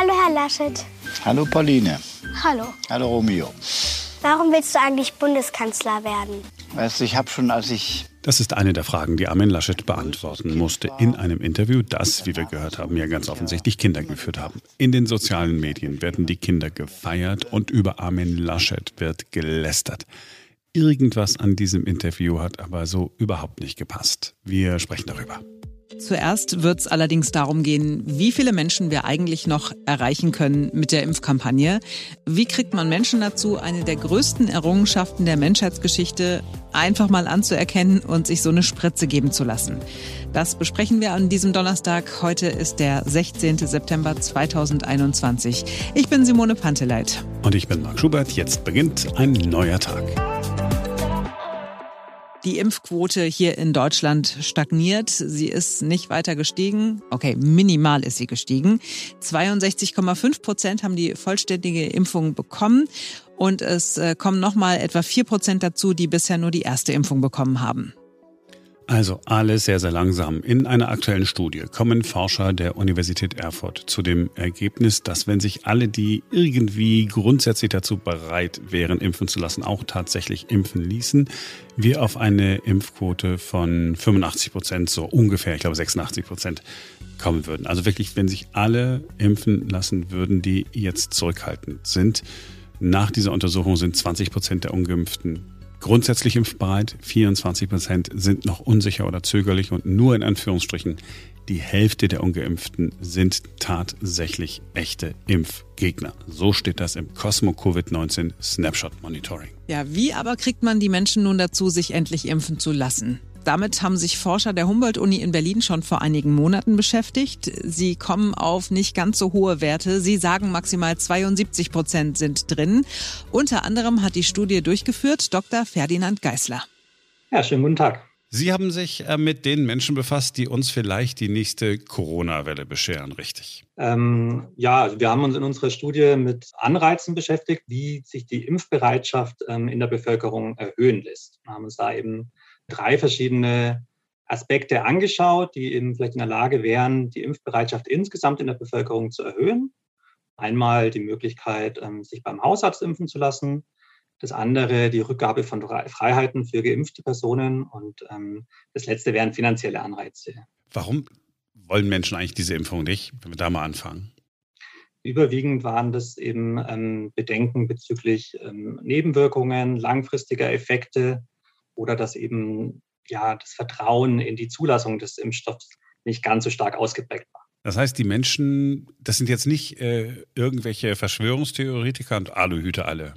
Hallo, Herr Laschet. Hallo Pauline. Hallo. Hallo Romeo. Warum willst du eigentlich Bundeskanzler werden? Weißt du, ich habe schon, als ich Das ist eine der Fragen, die Armin Laschet beantworten musste in einem Interview, das, wie wir gehört haben, ja ganz offensichtlich Kinder geführt haben. In den sozialen Medien werden die Kinder gefeiert und über Armin Laschet wird gelästert. Irgendwas an diesem Interview hat aber so überhaupt nicht gepasst. Wir sprechen darüber. Zuerst wird es allerdings darum gehen, wie viele Menschen wir eigentlich noch erreichen können mit der Impfkampagne. Wie kriegt man Menschen dazu, eine der größten Errungenschaften der Menschheitsgeschichte einfach mal anzuerkennen und sich so eine Spritze geben zu lassen? Das besprechen wir an diesem Donnerstag. Heute ist der 16. September 2021. Ich bin Simone Panteleit. Und ich bin Marc Schubert. Jetzt beginnt ein neuer Tag. Die Impfquote hier in Deutschland stagniert. Sie ist nicht weiter gestiegen. Okay, minimal ist sie gestiegen. 62,5 Prozent haben die vollständige Impfung bekommen. Und es äh, kommen nochmal etwa 4 Prozent dazu, die bisher nur die erste Impfung bekommen haben. Also alles sehr, sehr langsam. In einer aktuellen Studie kommen Forscher der Universität Erfurt zu dem Ergebnis, dass wenn sich alle, die irgendwie grundsätzlich dazu bereit wären, impfen zu lassen, auch tatsächlich impfen ließen, wir auf eine Impfquote von 85 Prozent, so ungefähr, ich glaube 86 Prozent, kommen würden. Also wirklich, wenn sich alle impfen lassen würden, die jetzt zurückhaltend sind. Nach dieser Untersuchung sind 20 Prozent der Ungeimpften grundsätzlich impfbereit, 24 Prozent sind noch unsicher oder zögerlich und nur in Anführungsstrichen die Hälfte der Ungeimpften sind tatsächlich echte Impfgegner. So steht das im Cosmo Covid-19 Snapshot Monitoring. Ja, wie aber kriegt man die Menschen nun dazu, sich endlich impfen zu lassen? Damit haben sich Forscher der Humboldt-Uni in Berlin schon vor einigen Monaten beschäftigt. Sie kommen auf nicht ganz so hohe Werte. Sie sagen, maximal 72 Prozent sind drin. Unter anderem hat die Studie durchgeführt Dr. Ferdinand Geisler. Ja, schönen guten Tag. Sie haben sich äh, mit den Menschen befasst, die uns vielleicht die nächste Corona-Welle bescheren, richtig? Ähm, ja, also wir haben uns in unserer Studie mit Anreizen beschäftigt, wie sich die Impfbereitschaft ähm, in der Bevölkerung erhöhen lässt. Wir haben uns da eben drei verschiedene Aspekte angeschaut, die eben vielleicht in der Lage wären, die Impfbereitschaft insgesamt in der Bevölkerung zu erhöhen. Einmal die Möglichkeit, ähm, sich beim Hausarzt impfen zu lassen. Das andere die Rückgabe von Freiheiten für geimpfte Personen. Und ähm, das letzte wären finanzielle Anreize. Warum wollen Menschen eigentlich diese Impfung nicht, wenn wir da mal anfangen? Überwiegend waren das eben ähm, Bedenken bezüglich Nebenwirkungen, langfristiger Effekte, oder dass eben ja das Vertrauen in die Zulassung des Impfstoffs nicht ganz so stark ausgeprägt war. Das heißt, die Menschen, das sind jetzt nicht äh, irgendwelche Verschwörungstheoretiker und Aluhüte alle.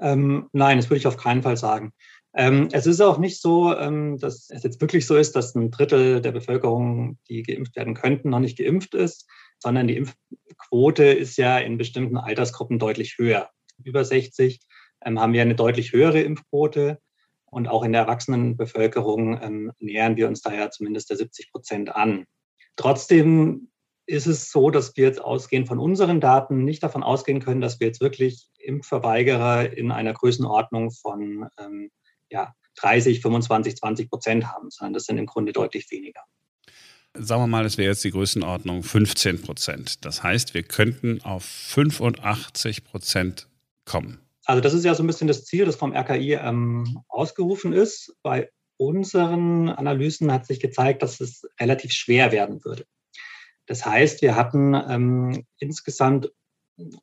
Ähm, nein, das würde ich auf keinen Fall sagen. Ähm, es ist auch nicht so, ähm, dass es jetzt wirklich so ist, dass ein Drittel der Bevölkerung, die geimpft werden könnten, noch nicht geimpft ist, sondern die Impfquote ist ja in bestimmten Altersgruppen deutlich höher. Über 60 ähm, haben wir eine deutlich höhere Impfquote. Und auch in der Erwachsenenbevölkerung ähm, nähern wir uns daher zumindest der 70 Prozent an. Trotzdem ist es so, dass wir jetzt ausgehend von unseren Daten nicht davon ausgehen können, dass wir jetzt wirklich Impfverweigerer in einer Größenordnung von ähm, ja, 30, 25, 20 Prozent haben, sondern das sind im Grunde deutlich weniger. Sagen wir mal, es wäre jetzt die Größenordnung 15 Prozent. Das heißt, wir könnten auf 85 Prozent kommen. Also das ist ja so ein bisschen das Ziel, das vom RKI ähm, ausgerufen ist. Bei unseren Analysen hat sich gezeigt, dass es relativ schwer werden würde. Das heißt, wir hatten ähm, insgesamt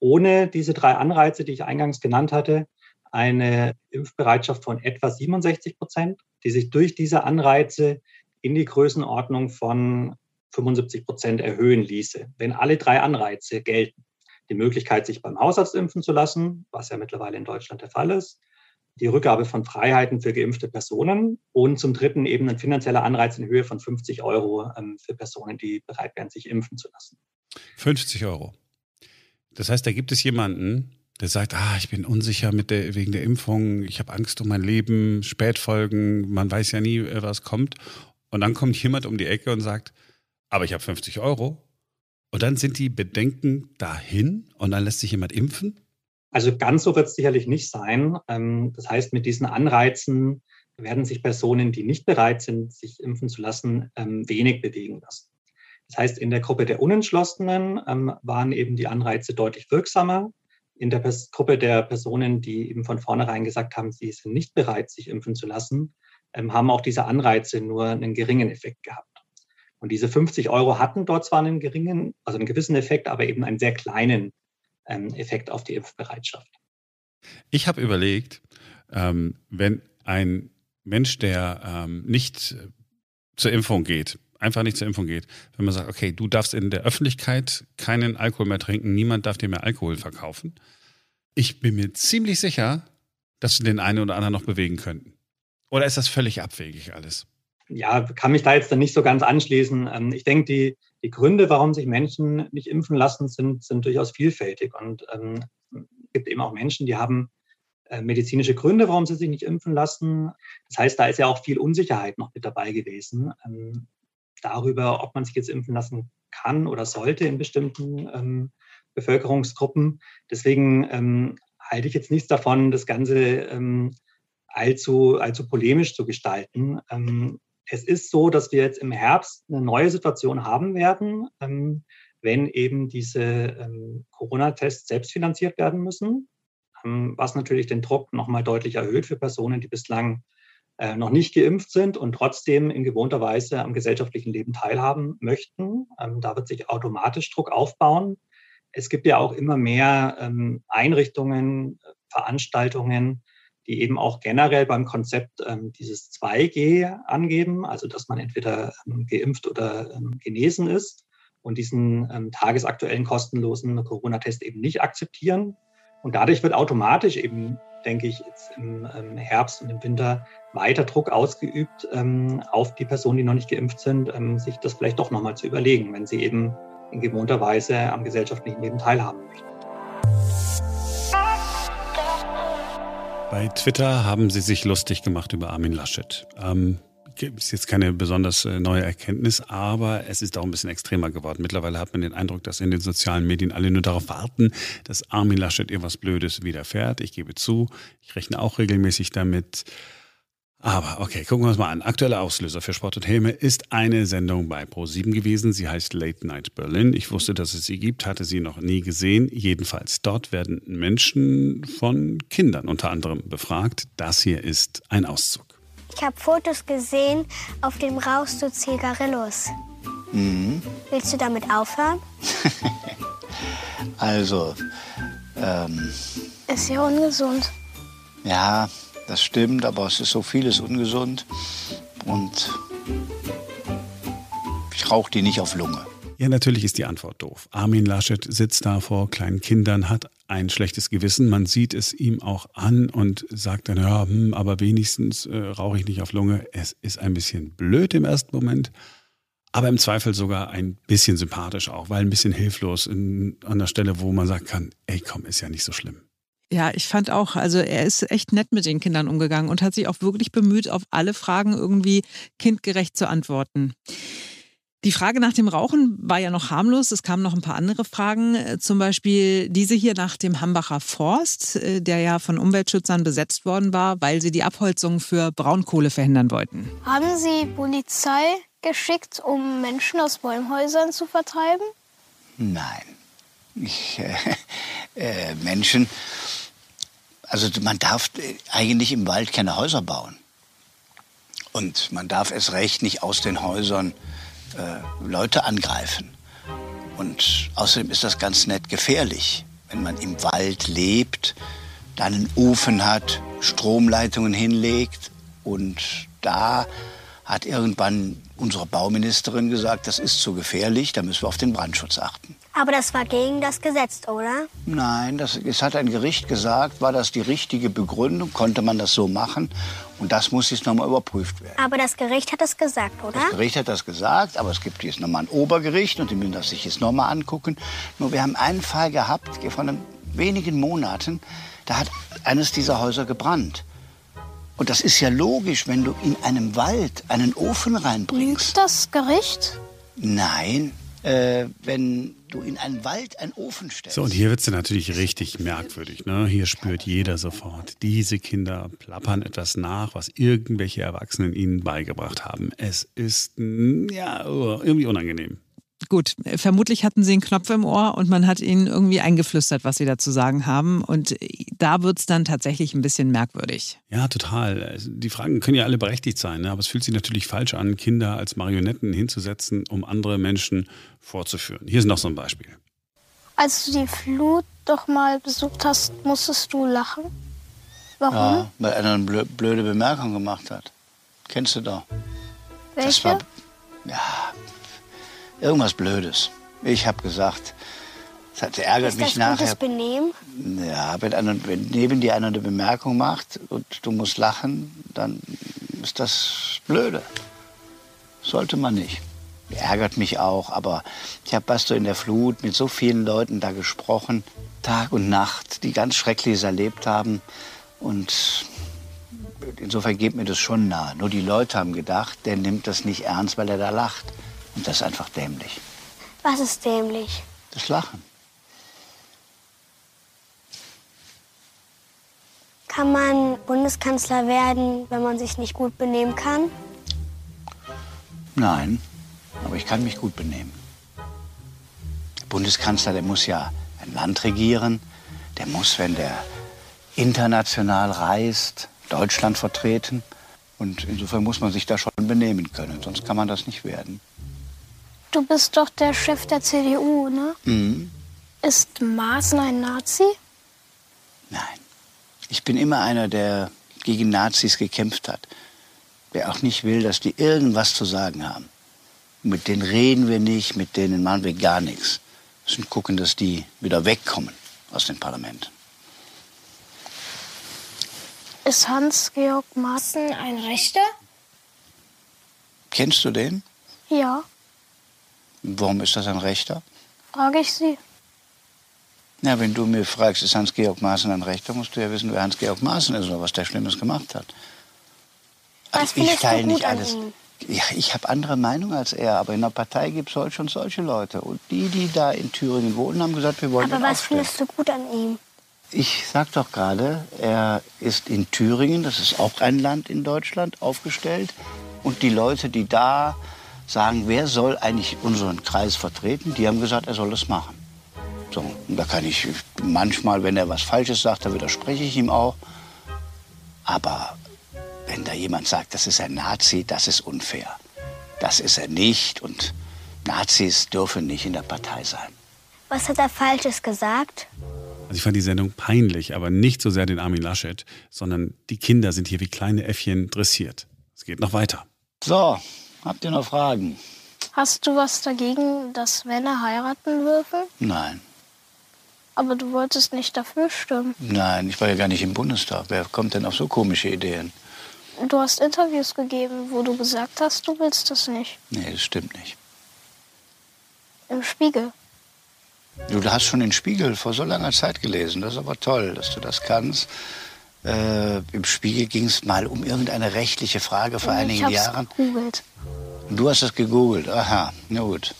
ohne diese drei Anreize, die ich eingangs genannt hatte, eine Impfbereitschaft von etwa 67 Prozent, die sich durch diese Anreize in die Größenordnung von 75 Prozent erhöhen ließe, wenn alle drei Anreize gelten die Möglichkeit, sich beim Hausarzt impfen zu lassen, was ja mittlerweile in Deutschland der Fall ist, die Rückgabe von Freiheiten für geimpfte Personen und zum dritten eben ein finanzieller Anreiz in Höhe von 50 Euro ähm, für Personen, die bereit wären, sich impfen zu lassen. 50 Euro. Das heißt, da gibt es jemanden, der sagt, ah, ich bin unsicher mit der, wegen der Impfung, ich habe Angst um mein Leben, Spätfolgen, man weiß ja nie, äh, was kommt. Und dann kommt jemand um die Ecke und sagt, aber ich habe 50 Euro und dann sind die Bedenken dahin und dann lässt sich jemand impfen? Also ganz so wird es sicherlich nicht sein. Ähm, das heißt, mit diesen Anreizen werden sich Personen, die nicht bereit sind, sich impfen zu lassen, ähm, wenig bewegen lassen. Das heißt, in der Gruppe der Unentschlossenen ähm, waren eben die Anreize deutlich wirksamer. In der Gruppe der Personen, die eben von vornherein gesagt haben, sie sind nicht bereit, sich impfen zu lassen, haben auch diese Anreize nur einen geringen Effekt gehabt. Und diese 50 Euro hatten dort zwar einen geringen, also einen gewissen Effekt, aber eben einen sehr kleinen ähm, Effekt auf die Impfbereitschaft. Ich habe überlegt, ähm, wenn ein Mensch, der ähm, nicht zur Impfung geht, einfach nicht zur Impfung geht, wenn man sagt, okay, du darfst in der Öffentlichkeit keinen Alkohol mehr trinken, niemand darf dir mehr Alkohol verkaufen. Ich bin mir ziemlich sicher, dass sie den einen oder anderen noch bewegen könnten. Oder ist das völlig abwegig alles? Ja, kann mich da jetzt dann nicht so ganz anschließen. Ähm, ich denke, die, die Gründe, warum sich Menschen nicht impfen lassen, sind, sind durchaus vielfältig. Und ähm, es gibt eben auch Menschen, die haben äh, medizinische Gründe, warum sie sich nicht impfen lassen. Das heißt, da ist ja auch viel Unsicherheit noch mit dabei gewesen. Ähm, darüber, ob man sich jetzt impfen lassen kann oder sollte in bestimmten ähm, Bevölkerungsgruppen. Deswegen ähm, halte ich jetzt nichts davon, das Ganze ähm, allzu, allzu polemisch zu gestalten. Ähm, es ist so, dass wir jetzt im Herbst eine neue Situation haben werden, ähm, wenn eben diese ähm, Corona-Tests selbstfinanziert werden müssen, was natürlich den Druck nochmal deutlich erhöht für Personen, die bislang äh, noch nicht geimpft sind und trotzdem in gewohnter Weise am gesellschaftlichen Leben teilhaben möchten. Ähm, da wird sich automatisch Druck aufbauen. Es gibt ja auch immer mehr ähm, Einrichtungen, Veranstaltungen, die eben auch generell beim Konzept ähm, dieses 2G angeben, also dass man entweder geimpft oder genesen ist und diesen tagesaktuellen kostenlosen Corona-Test eben nicht akzeptieren. Und dadurch wird automatisch eben denke ich, jetzt im, Herbst und im Winter weiter Druck ausgeübt ähm, auf die Personen, die noch nicht geimpft sind, ähm, sich das vielleicht doch nochmal zu überlegen, wenn sie eben in gewohnter Weise am gesellschaftlichen Leben teilhaben möchten. Bei Twitter haben sie sich lustig gemacht über Armin Laschet. Ähm, ist jetzt keine besonders äh, neue Erkenntnis, aber es ist auch ein bisschen extremer geworden. Mittlerweile hat man den Eindruck, dass in den sozialen Medien alle nur darauf warten, dass Armin Laschet ihr was Blödes widerfährt. Ich gebe zu, ich rechne auch regelmäßig damit. Aber okay, gucken wir uns mal an. Aktueller Auslöser für Sport und Helme ist eine Sendung bei Pro7 gewesen. Sie heißt Late Night Berlin. Ich wusste, dass es sie gibt, hatte sie noch nie gesehen. Jedenfalls dort werden Menschen von Kindern unter anderem befragt. Das hier ist ein Auszug. Ich habe Fotos gesehen, auf dem rauchst du Zigarillos. Mhm. Willst du damit aufhören? also, ähm, Ist ja ungesund. Ja, das stimmt, aber es ist so vieles ungesund. Und ich rauche die nicht auf Lunge. Ja, natürlich ist die Antwort doof. Armin Laschet sitzt da vor kleinen Kindern, hat ein schlechtes Gewissen. Man sieht es ihm auch an und sagt dann, ja, hm, aber wenigstens äh, rauche ich nicht auf Lunge. Es ist ein bisschen blöd im ersten Moment, aber im Zweifel sogar ein bisschen sympathisch auch, weil ein bisschen hilflos in, an der Stelle, wo man sagen kann, ey, komm, ist ja nicht so schlimm. Ja, ich fand auch, also er ist echt nett mit den Kindern umgegangen und hat sich auch wirklich bemüht, auf alle Fragen irgendwie kindgerecht zu antworten. Die Frage nach dem Rauchen war ja noch harmlos. Es kamen noch ein paar andere Fragen, äh, zum Beispiel diese hier nach dem Hambacher Forst, äh, der ja von Umweltschützern besetzt worden war, weil sie die Abholzung für Braunkohle verhindern wollten. Haben Sie Polizei geschickt, um Menschen aus Bäumhäusern zu vertreiben? Nein. Äh, äh, Menschen, also man darf eigentlich im Wald keine Häuser bauen. Und man darf es recht nicht aus den Häusern äh, Leute angreifen. Und außerdem ist das ganz nett gefährlich, wenn man im Wald lebt, dann einen Ofen hat, Stromleitungen hinlegt und da hat irgendwann unsere Bauministerin gesagt, das ist zu gefährlich, da müssen wir auf den Brandschutz achten. Aber das war gegen das Gesetz, oder? Nein, das, es hat ein Gericht gesagt, war das die richtige Begründung, konnte man das so machen. Und das muss jetzt nochmal überprüft werden. Aber das Gericht hat das gesagt, oder? Das Gericht hat das gesagt, aber es gibt jetzt nochmal ein Obergericht und die müssen das sich jetzt nochmal angucken. Nur wir haben einen Fall gehabt von wenigen Monaten, da hat eines dieser Häuser gebrannt. Und das ist ja logisch, wenn du in einem Wald einen Ofen reinbringst. Lügt das Gericht? Nein, äh, wenn du in einen Wald einen Ofen stellst. So, und hier wird es natürlich richtig merkwürdig. Ne? Hier spürt jeder sofort, diese Kinder plappern etwas nach, was irgendwelche Erwachsenen ihnen beigebracht haben. Es ist, ja, irgendwie unangenehm. Gut, vermutlich hatten sie einen Knopf im Ohr und man hat ihnen irgendwie eingeflüstert, was sie da zu sagen haben. Und da wird es dann tatsächlich ein bisschen merkwürdig. Ja, total. Die Fragen können ja alle berechtigt sein, ne? aber es fühlt sich natürlich falsch an, Kinder als Marionetten hinzusetzen, um andere Menschen vorzuführen. Hier ist noch so ein Beispiel. Als du die Flut doch mal besucht hast, musstest du lachen. Warum? Ja, weil einer eine blöde Bemerkung gemacht hat. Kennst du doch. Welche? Das war, ja, irgendwas Blödes. Ich habe gesagt, das ärgert ist mich das nachher. Gutes Benehmen? Ja, wenn, einer, wenn neben dir einer eine Bemerkung macht und du musst lachen, dann ist das blöde. Sollte man nicht. Ärgert mich auch, aber ich habe was so in der Flut mit so vielen Leuten da gesprochen, Tag und Nacht, die ganz Schreckliches erlebt haben. Und insofern geht mir das schon nah. Nur die Leute haben gedacht, der nimmt das nicht ernst, weil er da lacht. Und das ist einfach dämlich. Was ist dämlich? Das Lachen. Kann man Bundeskanzler werden, wenn man sich nicht gut benehmen kann? Nein, aber ich kann mich gut benehmen. Der Bundeskanzler, der muss ja ein Land regieren. Der muss, wenn der international reist, Deutschland vertreten. Und insofern muss man sich da schon benehmen können, sonst kann man das nicht werden. Du bist doch der Chef der CDU, ne? Mhm. Ist Maaßen ein Nazi? Nein. Ich bin immer einer, der gegen Nazis gekämpft hat. Der auch nicht will, dass die irgendwas zu sagen haben. Mit denen reden wir nicht, mit denen machen wir gar nichts. Wir müssen gucken, dass die wieder wegkommen aus dem Parlament. Ist Hans-Georg Maaßen ein Rechter? Kennst du den? Ja. Warum ist das ein Rechter? Frage ich Sie. Ja, wenn du mir fragst, ist Hans-Georg Maaßen ein Rechter, musst du ja wissen, wer Hans-Georg Maaßen ist oder was der Schlimmes gemacht hat. Was also ich teile nicht alles. Ja, ich habe andere Meinung als er, aber in der Partei gibt es solche und solche Leute. Und die, die da in Thüringen wohnen, haben gesagt, wir wollen Aber was aufstellen. findest du gut an ihm? Ich sag doch gerade, er ist in Thüringen, das ist auch ein Land in Deutschland, aufgestellt. Und die Leute, die da sagen, wer soll eigentlich unseren Kreis vertreten, die haben gesagt, er soll das machen. So, und da kann ich manchmal, wenn er was Falsches sagt, da widerspreche ich ihm auch. Aber wenn da jemand sagt, das ist ein Nazi, das ist unfair. Das ist er nicht und Nazis dürfen nicht in der Partei sein. Was hat er Falsches gesagt? Also ich fand die Sendung peinlich, aber nicht so sehr den Armin Laschet, sondern die Kinder sind hier wie kleine Äffchen dressiert. Es geht noch weiter. So, habt ihr noch Fragen? Hast du was dagegen, dass Männer heiraten dürfen? Nein. Aber du wolltest nicht dafür stimmen. Nein, ich war ja gar nicht im Bundestag. Wer kommt denn auf so komische Ideen? Du hast Interviews gegeben, wo du gesagt hast, du willst das nicht. Nee, das stimmt nicht. Im Spiegel. Du hast schon den Spiegel vor so langer Zeit gelesen. Das ist aber toll, dass du das kannst. Äh, Im Spiegel ging es mal um irgendeine rechtliche Frage vor ich einigen Jahren. Gegoogelt. Du hast es gegoogelt. Aha, na gut.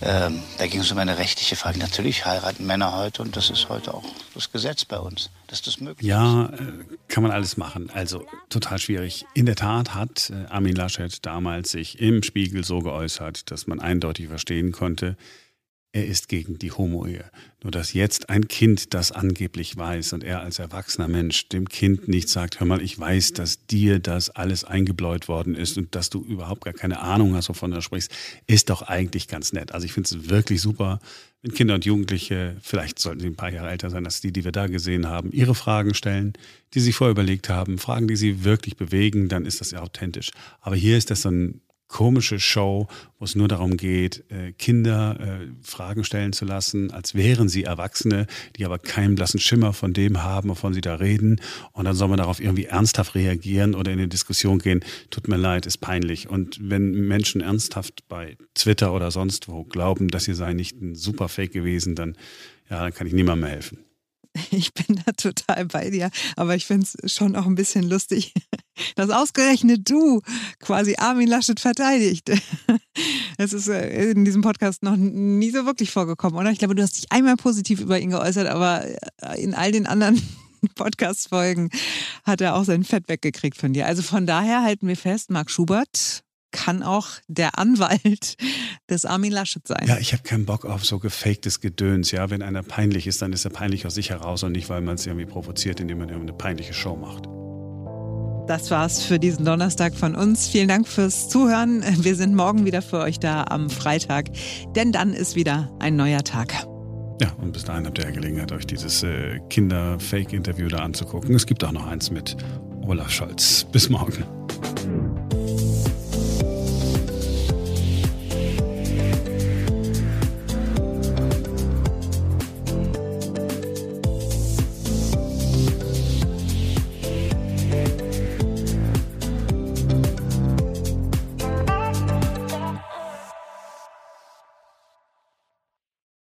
Ähm, da ging es um eine rechtliche Frage. Natürlich heiraten Männer heute und das ist heute auch das Gesetz bei uns, dass das möglich ja, ist. Ja, äh, kann man alles machen. Also total schwierig. In der Tat hat äh, Armin Laschet damals sich im Spiegel so geäußert, dass man eindeutig verstehen konnte, er ist gegen die Homo-Ehe. Nur dass jetzt ein Kind das angeblich weiß und er als erwachsener Mensch dem Kind nicht sagt, hör mal, ich weiß, dass dir das alles eingebläut worden ist und dass du überhaupt gar keine Ahnung hast, wovon du sprichst, ist doch eigentlich ganz nett. Also ich finde es wirklich super, wenn Kinder und Jugendliche, vielleicht sollten sie ein paar Jahre älter sein als die, die wir da gesehen haben, ihre Fragen stellen, die sie vorher überlegt haben, Fragen, die sie wirklich bewegen, dann ist das ja authentisch. Aber hier ist das so ein komische Show, wo es nur darum geht, äh, Kinder äh, Fragen stellen zu lassen, als wären sie Erwachsene, die aber keinen blassen Schimmer von dem haben, wovon sie da reden. Und dann soll man darauf irgendwie ernsthaft reagieren oder in eine Diskussion gehen. Tut mir leid, ist peinlich. Und wenn Menschen ernsthaft bei Twitter oder sonst wo glauben, dass ihr sei nicht ein super Fake gewesen, dann, ja, dann kann ich niemandem mehr helfen. Ich bin da total bei dir, aber ich finde es schon auch ein bisschen lustig, dass ausgerechnet du quasi Armin Laschet verteidigt. Das ist äh, in diesem Podcast noch nie so wirklich vorgekommen, oder? Ich glaube, du hast dich einmal positiv über ihn geäußert, aber äh, in all den anderen Podcast-Folgen hat er auch sein Fett weggekriegt von dir. Also von daher halten wir fest, Marc Schubert kann auch der Anwalt des Armin Laschet sein. Ja, ich habe keinen Bock auf so gefaktes Gedöns. Ja, wenn einer peinlich ist, dann ist er peinlich aus sich heraus und nicht, weil man es irgendwie provoziert, indem man eine peinliche Show macht. Das war's für diesen Donnerstag von uns. Vielen Dank fürs Zuhören. Wir sind morgen wieder für euch da am Freitag, denn dann ist wieder ein neuer Tag. Ja, und bis dahin habt ihr ja Gelegenheit, euch dieses äh, Kinder-Fake-Interview da anzugucken. Es gibt auch noch eins mit Olaf Scholz. Bis morgen.